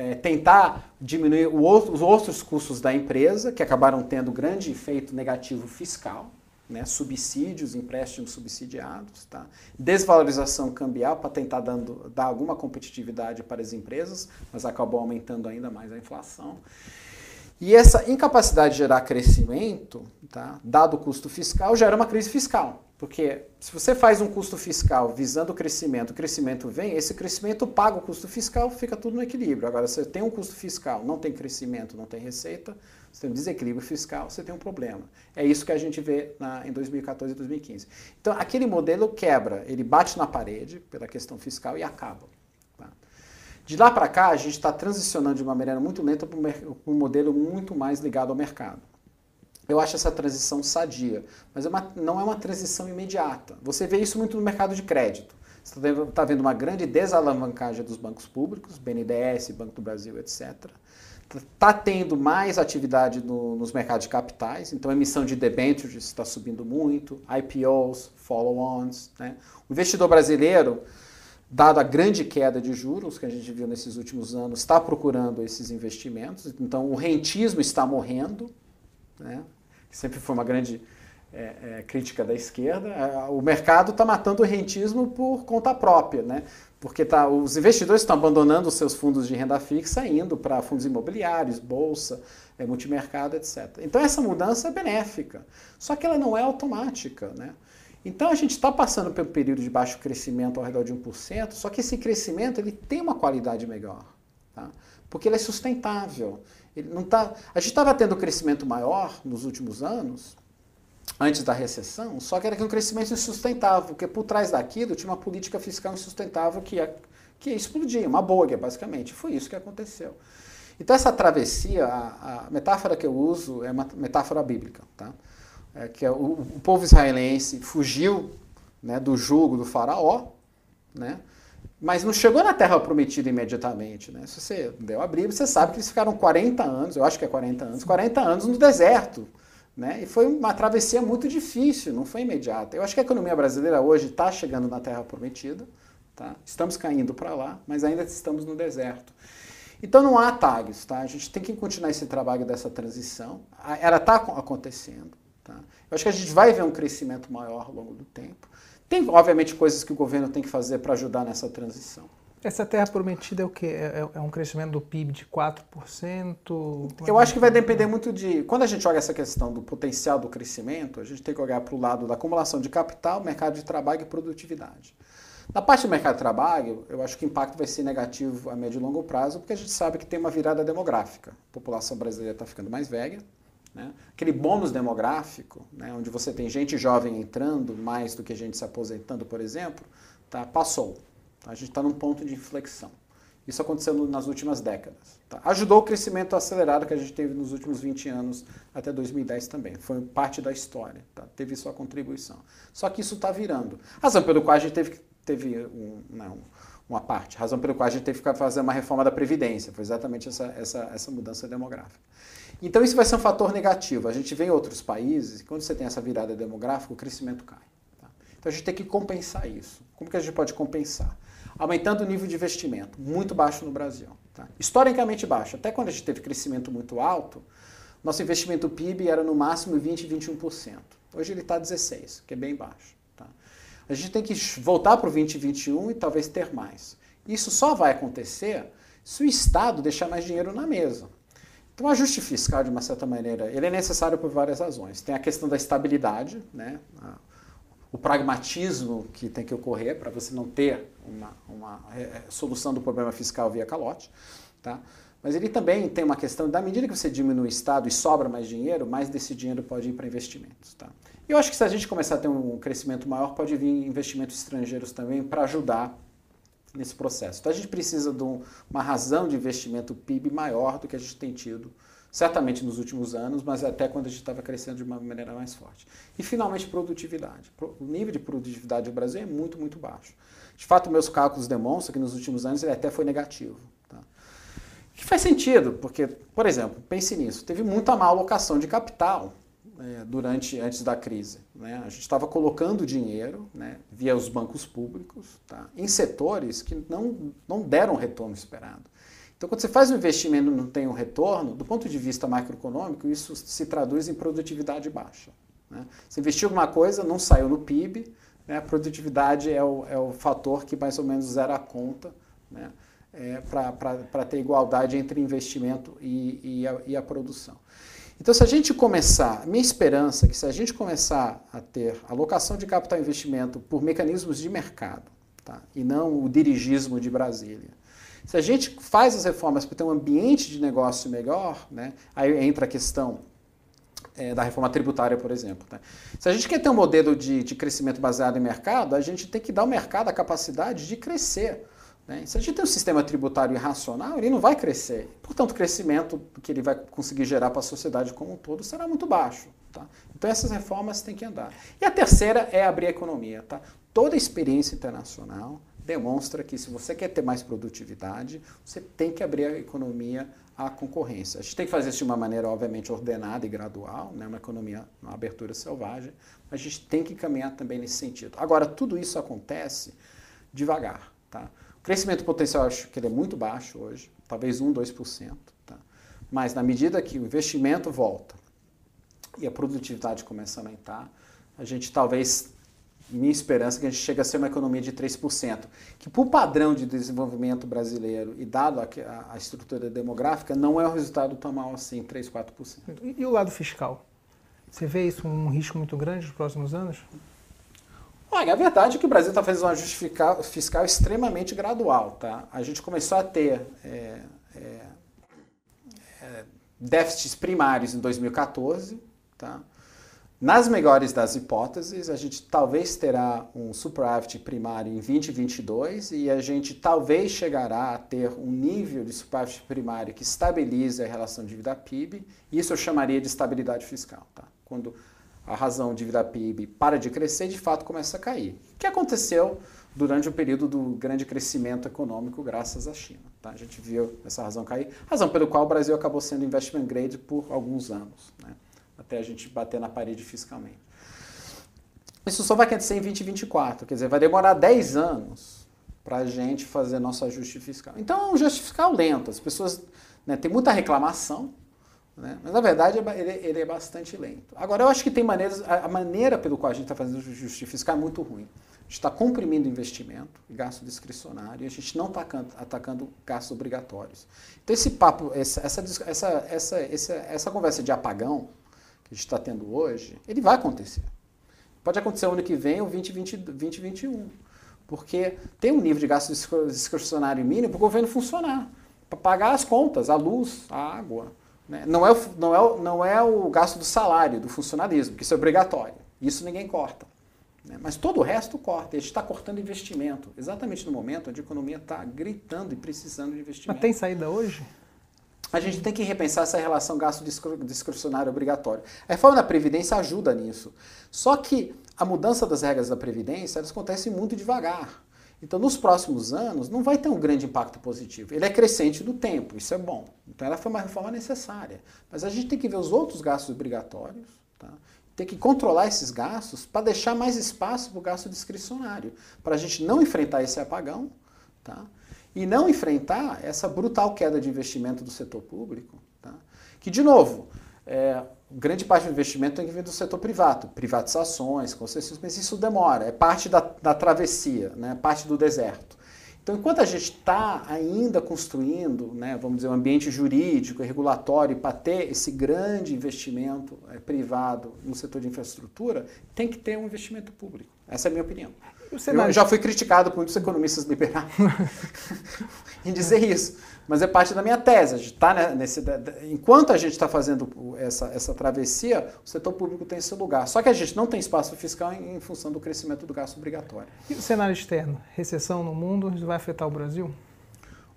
É, tentar diminuir outro, os outros custos da empresa, que acabaram tendo grande efeito negativo fiscal, né, subsídios, empréstimos subsidiados, tá? desvalorização cambial para tentar dando, dar alguma competitividade para as empresas, mas acabou aumentando ainda mais a inflação. E essa incapacidade de gerar crescimento, tá, dado o custo fiscal, gera uma crise fiscal. Porque se você faz um custo fiscal visando o crescimento, o crescimento vem, esse crescimento paga o custo fiscal, fica tudo no equilíbrio. Agora, se você tem um custo fiscal, não tem crescimento, não tem receita, você tem um desequilíbrio fiscal, você tem um problema. É isso que a gente vê na, em 2014 e 2015. Então, aquele modelo quebra, ele bate na parede pela questão fiscal e acaba. De lá para cá, a gente está transicionando de uma maneira muito lenta para um modelo muito mais ligado ao mercado. Eu acho essa transição sadia, mas é uma, não é uma transição imediata. Você vê isso muito no mercado de crédito. Você está tá vendo uma grande desalavancagem dos bancos públicos, BNDES, Banco do Brasil, etc. Está tendo mais atividade no, nos mercados de capitais, então a emissão de debêntures está subindo muito, IPOs, follow-ons. Né? O investidor brasileiro dado a grande queda de juros que a gente viu nesses últimos anos, está procurando esses investimentos. Então, o rentismo está morrendo, né? sempre foi uma grande é, é, crítica da esquerda. É, o mercado está matando o rentismo por conta própria, né? porque tá, os investidores estão abandonando os seus fundos de renda fixa, indo para fundos imobiliários, bolsa, é, multimercado, etc. Então, essa mudança é benéfica, só que ela não é automática. Né? Então a gente está passando pelo período de baixo crescimento ao redor de 1%, só que esse crescimento ele tem uma qualidade melhor, tá? porque ele é sustentável. Ele não tá, a gente estava tendo um crescimento maior nos últimos anos, antes da recessão, só que era um crescimento insustentável, porque por trás daquilo tinha uma política fiscal insustentável que ia, que ia explodir, uma bolha, basicamente. Foi isso que aconteceu. Então essa travessia, a, a metáfora que eu uso é uma metáfora bíblica. Tá? é, que é o, o, povo israelense fugiu né, do jugo do faraó, né, mas não chegou na terra prometida imediatamente. Né? Se você deu a você sabe que eles ficaram 40 anos, eu acho que é 40 anos, 40 anos no deserto. Né? E foi uma travessia muito difícil, não foi imediata. Eu acho que a economia brasileira hoje está chegando na terra prometida, tá? estamos caindo para lá, mas ainda estamos no deserto. Então não há atalhos, tá? A gente tem que continuar esse trabalho dessa transição. Ela está acontecendo. Tá? Eu acho que a gente vai ver um crescimento maior ao longo do tempo. Tem, obviamente, coisas que o governo tem que fazer para ajudar nessa transição. Essa terra prometida é o quê? É, é, é um crescimento do PIB de 4%? Eu acho que vai depender muito de. Quando a gente olha essa questão do potencial do crescimento, a gente tem que olhar para o lado da acumulação de capital, mercado de trabalho e produtividade. Na parte do mercado de trabalho, eu acho que o impacto vai ser negativo a médio e longo prazo, porque a gente sabe que tem uma virada demográfica. A população brasileira está ficando mais velha, né? Aquele bônus demográfico, né, onde você tem gente jovem entrando mais do que gente se aposentando, por exemplo, tá, passou. Tá? A gente está num ponto de inflexão. Isso aconteceu nas últimas décadas. Tá? Ajudou o crescimento acelerado que a gente teve nos últimos 20 anos até 2010 também. Foi parte da história. Tá? Teve sua contribuição. Só que isso está virando. Razão pelo qual a gente teve, teve um, não, uma parte. Razão pelo qual a gente teve que fazer uma reforma da Previdência. Foi exatamente essa, essa, essa mudança demográfica. Então isso vai ser um fator negativo. A gente vê em outros países, quando você tem essa virada demográfica, o crescimento cai. Tá? Então a gente tem que compensar isso. Como que a gente pode compensar? aumentando o nível de investimento, muito baixo no Brasil. Tá? Historicamente baixo. Até quando a gente teve crescimento muito alto, nosso investimento PIB era no máximo 20, 21%. Hoje ele está 16%, que é bem baixo. Tá? A gente tem que voltar para o 2021 e talvez ter mais. Isso só vai acontecer se o Estado deixar mais dinheiro na mesa. Então, o ajuste fiscal, de uma certa maneira, ele é necessário por várias razões. Tem a questão da estabilidade, né? o pragmatismo que tem que ocorrer para você não ter uma, uma é, é, solução do problema fiscal via calote. Tá? Mas ele também tem uma questão, da medida que você diminui o Estado e sobra mais dinheiro, mais desse dinheiro pode ir para investimentos. Tá? Eu acho que se a gente começar a ter um crescimento maior, pode vir investimentos estrangeiros também para ajudar nesse processo. Então a gente precisa de uma razão de investimento PIB maior do que a gente tem tido certamente nos últimos anos, mas até quando a gente estava crescendo de uma maneira mais forte. E finalmente produtividade. O nível de produtividade do Brasil é muito, muito baixo. De fato, meus cálculos demonstram que nos últimos anos ele até foi negativo. Tá? Que faz sentido, porque, por exemplo, pense nisso, teve muita má alocação de capital é, durante antes da crise. Né? A gente estava colocando dinheiro né, via os bancos públicos tá? em setores que não, não deram retorno esperado. Então, quando você faz um investimento e não tem um retorno, do ponto de vista macroeconômico, isso se traduz em produtividade baixa. Né? Você investiu alguma coisa, não saiu no PIB, né? a produtividade é o, é o fator que mais ou menos zera a conta né? é, para ter igualdade entre investimento e, e, a, e a produção. Então, se a gente começar, minha esperança é que se a gente começar a ter alocação de capital e investimento por mecanismos de mercado, tá? e não o dirigismo de Brasília, se a gente faz as reformas para ter um ambiente de negócio melhor, né, aí entra a questão é, da reforma tributária, por exemplo. Né? Se a gente quer ter um modelo de, de crescimento baseado em mercado, a gente tem que dar ao mercado a capacidade de crescer. Né? Se a gente tem um sistema tributário irracional, ele não vai crescer. Portanto, o crescimento que ele vai conseguir gerar para a sociedade como um todo será muito baixo. Tá? Então, essas reformas têm que andar. E a terceira é abrir a economia. Tá? Toda experiência internacional demonstra que se você quer ter mais produtividade, você tem que abrir a economia à concorrência. A gente tem que fazer isso de uma maneira, obviamente, ordenada e gradual, né? uma economia, uma abertura selvagem, mas a gente tem que caminhar também nesse sentido. Agora, tudo isso acontece devagar. Tá? O crescimento potencial, acho que ele é muito baixo hoje, talvez 1, 2%. Tá? Mas na medida que o investimento volta e a produtividade começa a aumentar, a gente talvez minha esperança é que a gente chegue a ser uma economia de 3%, que por padrão de desenvolvimento brasileiro e dado a, a estrutura demográfica, não é um resultado tão mal assim, 3, 4%. E, e o lado fiscal? Você vê isso um risco muito grande nos próximos anos? Olha, a verdade é que o Brasil está fazendo um ajuste fiscal, fiscal, extremamente gradual. Tá? A gente começou a ter é, é, é, déficits primários em 2014, tá? Nas melhores das hipóteses, a gente talvez terá um superávit primário em 2022 e a gente talvez chegará a ter um nível de superávit primário que estabilize a relação dívida PIB. Isso eu chamaria de estabilidade fiscal. Tá? Quando a razão dívida PIB para de crescer, de fato começa a cair. O que aconteceu durante o período do grande crescimento econômico graças à China. Tá? A gente viu essa razão cair, razão pelo qual o Brasil acabou sendo investment grade por alguns anos. Né? até a gente bater na parede fiscalmente. Isso só vai acontecer em 2024, quer dizer, vai demorar 10 anos para a gente fazer nosso ajuste fiscal. Então é um ajuste fiscal lento, as pessoas né, tem muita reclamação, né, mas na verdade é ele, ele, é bastante lento. Agora eu acho que tem maneiras, a, a maneira pelo qual a gente está fazendo ajuste fiscal é muito ruim. A gente está comprimindo investimento, gasto discricionário, e a gente não está atacando gastos obrigatórios. Então esse papo, essa, essa, essa, essa, essa, conversa de apagão, que a gente está tendo hoje, ele vai acontecer. Pode acontecer ano que vem ou 2020, 2021. Porque tem um nível de gasto discricionário mínimo para o governo funcionar. Para pagar as contas, a luz, a água. Né? Não, é o, não, é o, não é o gasto do salário, do funcionalismo, que isso é obrigatório. Isso ninguém corta. Né? Mas todo o resto corta. A gente está cortando investimento, exatamente no momento onde a economia está gritando e precisando de investimento. Mas tem saída hoje? A gente tem que repensar essa relação gasto discricionário obrigatório. A reforma da Previdência ajuda nisso. Só que a mudança das regras da Previdência elas acontece muito devagar. Então, nos próximos anos, não vai ter um grande impacto positivo. Ele é crescente do tempo, isso é bom. Então, ela foi uma reforma necessária. Mas a gente tem que ver os outros gastos obrigatórios, tá? tem que controlar esses gastos para deixar mais espaço para o gasto discricionário, para a gente não enfrentar esse apagão tá? e não enfrentar essa brutal queda de investimento do setor público. Tá? Que, de novo, é, grande parte do investimento tem que vir do setor privado, privatizações, concessões, mas isso demora, é parte da, da travessia, né, parte do deserto. Então, enquanto a gente está ainda construindo, né, vamos dizer, um ambiente jurídico e regulatório para ter esse grande investimento é, privado no setor de infraestrutura, tem que ter um investimento público. Essa é a minha opinião. Eu já fui criticado por muitos economistas liberais em dizer isso, mas é parte da minha tese. A gente tá nesse, enquanto a gente está fazendo essa, essa travessia, o setor público tem seu lugar. Só que a gente não tem espaço fiscal em, em função do crescimento do gasto obrigatório. E o cenário externo? Recessão no mundo, vai afetar o Brasil?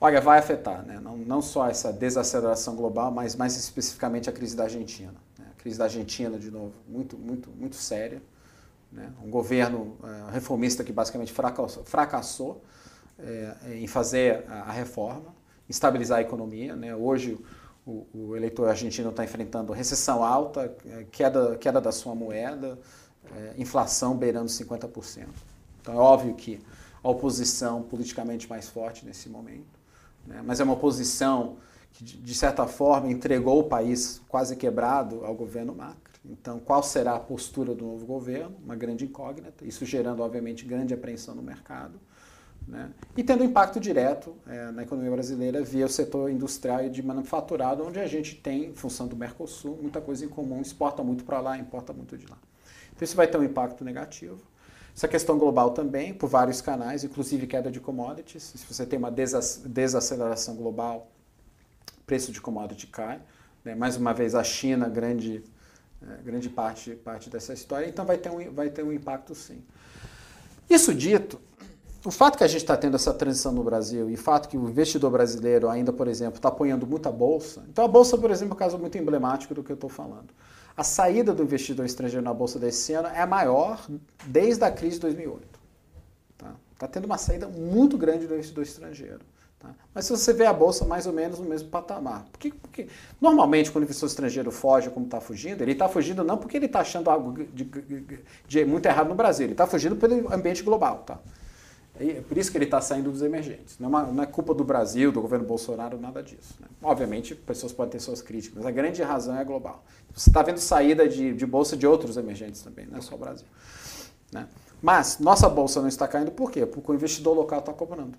Olha, vai afetar, né? não, não só essa desaceleração global, mas mais especificamente a crise da Argentina. Né? A crise da Argentina, de novo, muito, muito, muito séria né? Um governo uh, reformista que basicamente fracassou, fracassou é, em fazer a, a, reforma, estabilizar a economia. Né? Hoje o, o, eleitor argentino está enfrentando recessão alta, é, queda, queda da sua moeda, é, inflação beirando 50%. Então é óbvio que a oposição politicamente mais forte nesse momento, né? mas é uma oposição que, de certa forma, entregou o país quase quebrado ao governo Macri. Então, qual será a postura do novo governo? Uma grande incógnita, isso gerando, obviamente, grande apreensão no mercado. Né? E tendo impacto direto é, na economia brasileira via o setor industrial e de manufaturado, onde a gente tem, em função do Mercosul, muita coisa em comum, exporta muito para lá, importa muito de lá. Então, isso vai ter um impacto negativo. Essa questão global também, por vários canais, inclusive queda de commodities. Se você tem uma desaceleração global, preço de commodity cai. Né? Mais uma vez, a China, grande é, grande parte, parte dessa história, então vai ter, um, vai ter um impacto sim. Isso dito, o fato que a gente está tendo essa transição no Brasil e o fato que o investidor brasileiro ainda, por exemplo, está apoiando muita bolsa. Então a bolsa, por exemplo, é um caso muito emblemático do que eu estou falando. A saída do investidor estrangeiro na bolsa desse ano é a maior desde a crise de 2008. Está tá tendo uma saída muito grande do investidor estrangeiro. Tá? Mas se você vê a bolsa mais ou menos no mesmo patamar. Porque, porque normalmente quando o investidor estrangeiro foge como está fugindo, ele está fugindo não porque ele está achando algo de, de, de, muito errado no Brasil, ele está fugindo pelo ambiente global. Tá? É por isso que ele está saindo dos emergentes. Não é, uma, não é, culpa do Brasil, do governo Bolsonaro, nada disso. Né? Obviamente, pessoas podem ter suas críticas, mas a grande razão é global. Você está vendo saída de, de, bolsa de outros emergentes também, não é só o Brasil. Né? Mas nossa bolsa não está caindo por quê? Porque o investidor local está cobrando.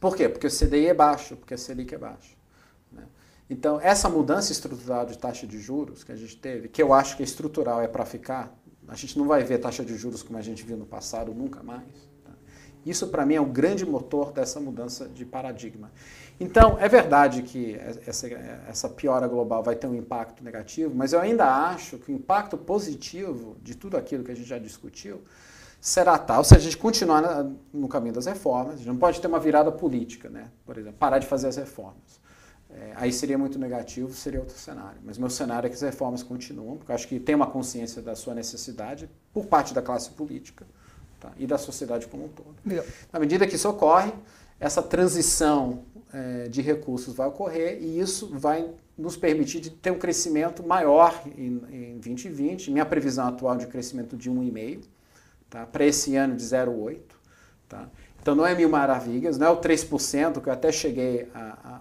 Por quê? Porque o CDI é baixo, porque a Selic é baixo. Né? Então, essa mudança estrutural de taxa de juros que a gente teve, que eu acho que é estrutural, é para ficar, a gente não vai ver taxa de juros como a gente viu no passado, nunca mais. Isso, para mim, é o grande motor dessa mudança de paradigma. Então, é verdade que essa, essa piora global vai ter um impacto negativo, mas eu ainda acho que o impacto positivo de tudo aquilo que a gente já discutiu será tal se a gente continuar no caminho das reformas. A gente não pode ter uma virada política, né? por exemplo, parar de fazer as reformas. É, aí seria muito negativo, seria outro cenário. Mas meu cenário é que as reformas continuam, porque eu acho que tem uma consciência da sua necessidade por parte da classe política tá? e da sociedade como um todo. Meu. Na medida que isso ocorre, essa transição é, de recursos vai ocorrer e isso vai nos permitir de ter um crescimento maior em, em 2020. Minha previsão atual de crescimento de 1,5% tá? para esse ano de 0,8%. Tá? Então não é mil maravilhas, não é o 3% que eu até cheguei a,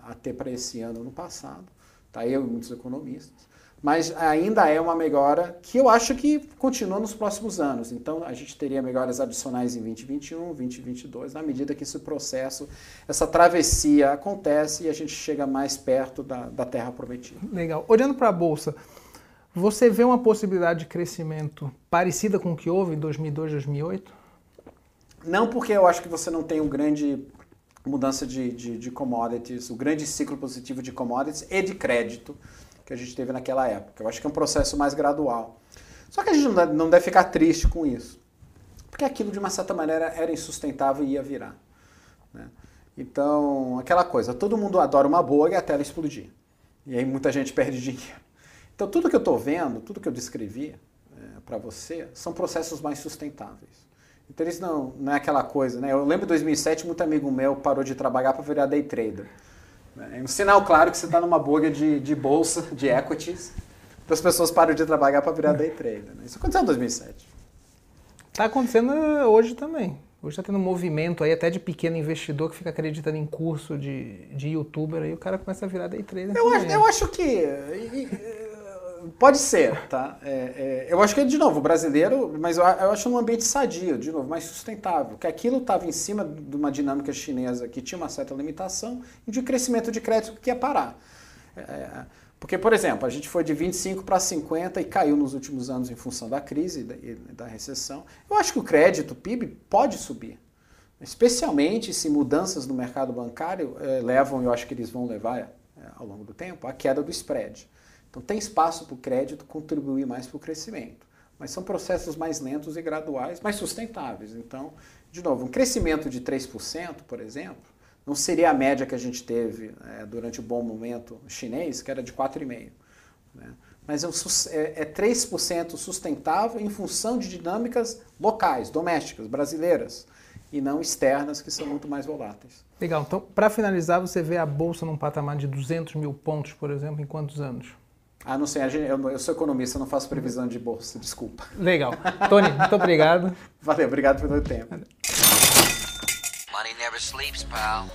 a, a ter para esse ano no passado, tá? eu e muitos economistas, mas ainda é uma melhora que eu acho que continua nos próximos anos. Então a gente teria melhoras adicionais em 2021, 2022, na medida que esse processo, essa travessia acontece e a gente chega mais perto da, da terra prometida. Legal. Olhando para a Bolsa, você vê uma possibilidade de crescimento parecida com o que houve em 2002, 2008? Não, porque eu acho que você não tem um grande mudança de, de, de, commodities, o grande ciclo positivo de commodities e de crédito que a gente teve naquela época. Eu acho que é um processo mais gradual. Só que a gente não deve, ficar triste com isso. porque aquilo de uma certa maneira era insustentável e ia virar. Né? Então, aquela coisa, todo mundo adora uma boa e até ela explodir. E aí muita gente perde dinheiro. Então, tudo que eu estou vendo, tudo que eu descrevi é, para você, são processos mais sustentáveis. Então, isso não, não é aquela coisa, né? Eu lembro de 2007, muito amigo meu parou de trabalhar para virar day trader. É um sinal claro que você está numa bolha de, de bolsa, de equities, então as pessoas param de trabalhar para virar day trader. Né? Isso aconteceu em 2007. Está acontecendo hoje também. Hoje está tendo um movimento aí até de pequeno investidor que fica acreditando em curso de, de youtuber aí o cara começa a virar day trader. Eu, acho, eu acho que pode ser, tá? É, é, eu acho que, de novo, o brasileiro, mas eu, acho num ambiente sadio, de novo, mais sustentável, que aquilo estava em cima de uma dinâmica chinesa que tinha uma certa limitação e de crescimento de crédito que ia parar. É, porque, por exemplo, a gente foi de 25 para 50 e caiu nos últimos anos em função da crise e da, recessão. Eu acho que o crédito, o PIB, pode subir. Especialmente se mudanças no mercado bancário eh, levam, eu acho que eles vão levar eh, ao longo do tempo, a queda do spread. Então tem espaço para o crédito contribuir mais para o crescimento. Mas são processos mais lentos e graduais, mais sustentáveis. Então, de novo, um crescimento de 3%, por exemplo, não seria a média que a gente teve é, durante o bom momento chinês, que era de 4,5%. Né? Mas é, é, é 3% sustentável em função de dinâmicas locais, domésticas, brasileiras, e não externas, que são muito mais voláteis. Legal. Então, para finalizar, você vê a Bolsa num patamar de 200 mil pontos, por exemplo, em quantos anos? Ah, não sei, eu, eu sou economista, não faço previsão de bolsa, desculpa. Legal. Tony, muito obrigado. Valeu, obrigado pelo tempo. Money never sleeps, pal.